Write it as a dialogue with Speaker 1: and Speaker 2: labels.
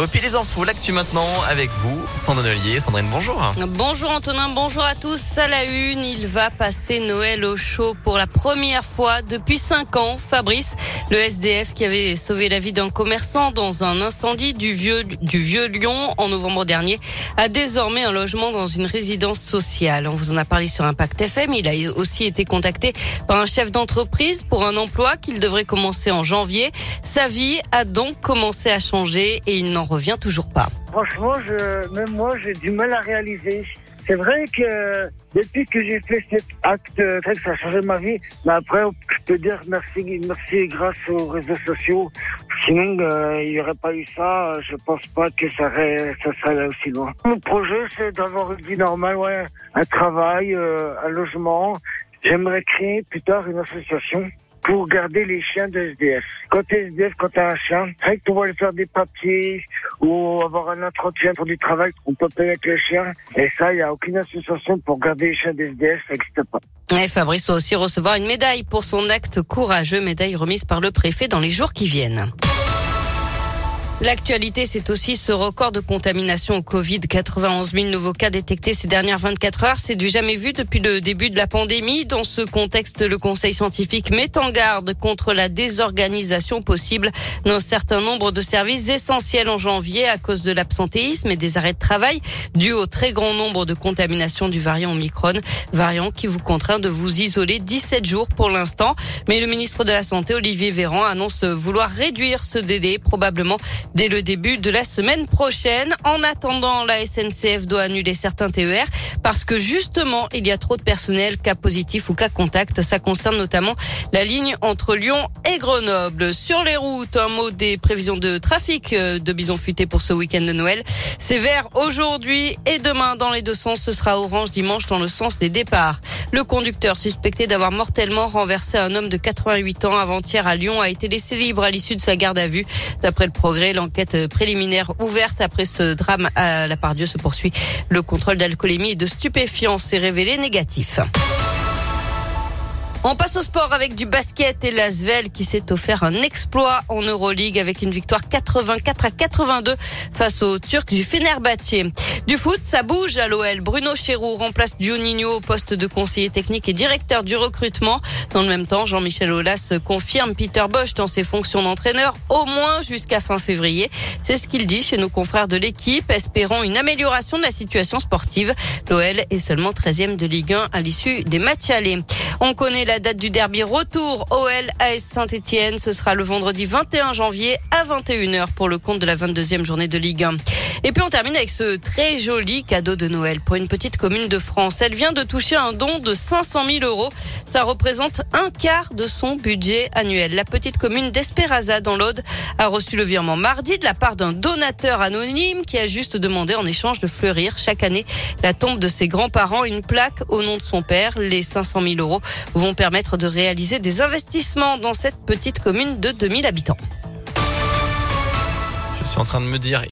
Speaker 1: météo. Puis les infos, l'actu maintenant avec vous, Sandrine Ollier. Sandrine, bonjour.
Speaker 2: Bonjour Antonin, bonjour à tous. À la une, il va passer Noël au chaud pour la première fois depuis cinq ans. Fabrice, le SDF qui avait sauvé la vie d'un commerçant dans un incendie du vieux, du vieux Lyon en novembre dernier, a désormais un logement dans une résidence sociale. On vous en a parlé sur Impact FM. Il a aussi été contacté par un chef d'entreprise pour un emploi qu'il devrait commencer en janvier. Sa vie a donc commencé à changer et il n'en revient toujours pas.
Speaker 3: Franchement, même moi, j'ai du mal à réaliser. C'est vrai que depuis que j'ai fait cet acte, que ça a changé ma vie. Mais après, je peux dire merci, merci grâce aux réseaux sociaux. Sinon, euh, il n'y aurait pas eu ça. Je pense pas que ça, serait, ça serait allé aussi loin. Mon projet, c'est d'avoir une vie normale, un travail, euh, un logement. J'aimerais créer plus tard une association pour garder les chiens de SDF. Quand t'es SDF, quand t'as un chien, c'est que tu vas aller faire des papiers ou avoir un entretien pour du travail, on peut payer avec le chien. Et ça, il n'y a aucune association pour garder les chiens de SDF, ça n'existe pas.
Speaker 2: Et Fabrice va aussi recevoir une médaille pour son acte courageux, médaille remise par le préfet dans les jours qui viennent. L'actualité, c'est aussi ce record de contamination au Covid. 91 000 nouveaux cas détectés ces dernières 24 heures. C'est du jamais vu depuis le début de la pandémie. Dans ce contexte, le Conseil scientifique met en garde contre la désorganisation possible d'un certain nombre de services essentiels en janvier à cause de l'absentéisme et des arrêts de travail dû au très grand nombre de contaminations du variant Omicron, variant qui vous contraint de vous isoler 17 jours pour l'instant. Mais le ministre de la Santé, Olivier Véran, annonce vouloir réduire ce délai probablement dès le début de la semaine prochaine. En attendant, la SNCF doit annuler certains TER parce que justement, il y a trop de personnel cas positif ou cas contact. Ça concerne notamment la ligne entre Lyon et Grenoble. Sur les routes, un mot des prévisions de trafic euh, de Bison Futé pour ce week-end de Noël. C'est vert aujourd'hui et demain dans les deux sens. Ce sera orange dimanche dans le sens des départs. Le conducteur suspecté d'avoir mortellement renversé un homme de 88 ans avant-hier à Lyon a été laissé libre à l'issue de sa garde à vue. D'après le progrès, l'enquête préliminaire ouverte après ce drame à la part Dieu se poursuit. Le contrôle d'alcoolémie et de stupéfiants s'est révélé négatif. On passe au sport avec du basket et l'Asvel qui s'est offert un exploit en Euroleague avec une victoire 84 à 82 face aux Turcs du Fenerbahçe. Du foot, ça bouge à l'OL. Bruno Chéroux remplace Juninho au poste de conseiller technique et directeur du recrutement. Dans le même temps, Jean-Michel Aulas confirme Peter Bosch dans ses fonctions d'entraîneur au moins jusqu'à fin février. C'est ce qu'il dit chez nos confrères de l'équipe, espérant une amélioration de la situation sportive. L'OL est seulement 13e de Ligue 1 à l'issue des matchs allés. On connaît la date du derby retour OL AS Saint-Etienne. Ce sera le vendredi 21 janvier à 21h pour le compte de la 22e journée de Ligue 1. Et puis on termine avec ce très joli cadeau de Noël pour une petite commune de France. Elle vient de toucher un don de 500 000 euros. Ça représente un quart de son budget annuel. La petite commune d'Esperaza dans l'Aude a reçu le virement mardi de la part d'un donateur anonyme qui a juste demandé en échange de fleurir chaque année la tombe de ses grands-parents. Une plaque au nom de son père. Les 500 000 euros vont permettre de réaliser des investissements dans cette petite commune de 2000 habitants.
Speaker 1: Je suis en train de me dire,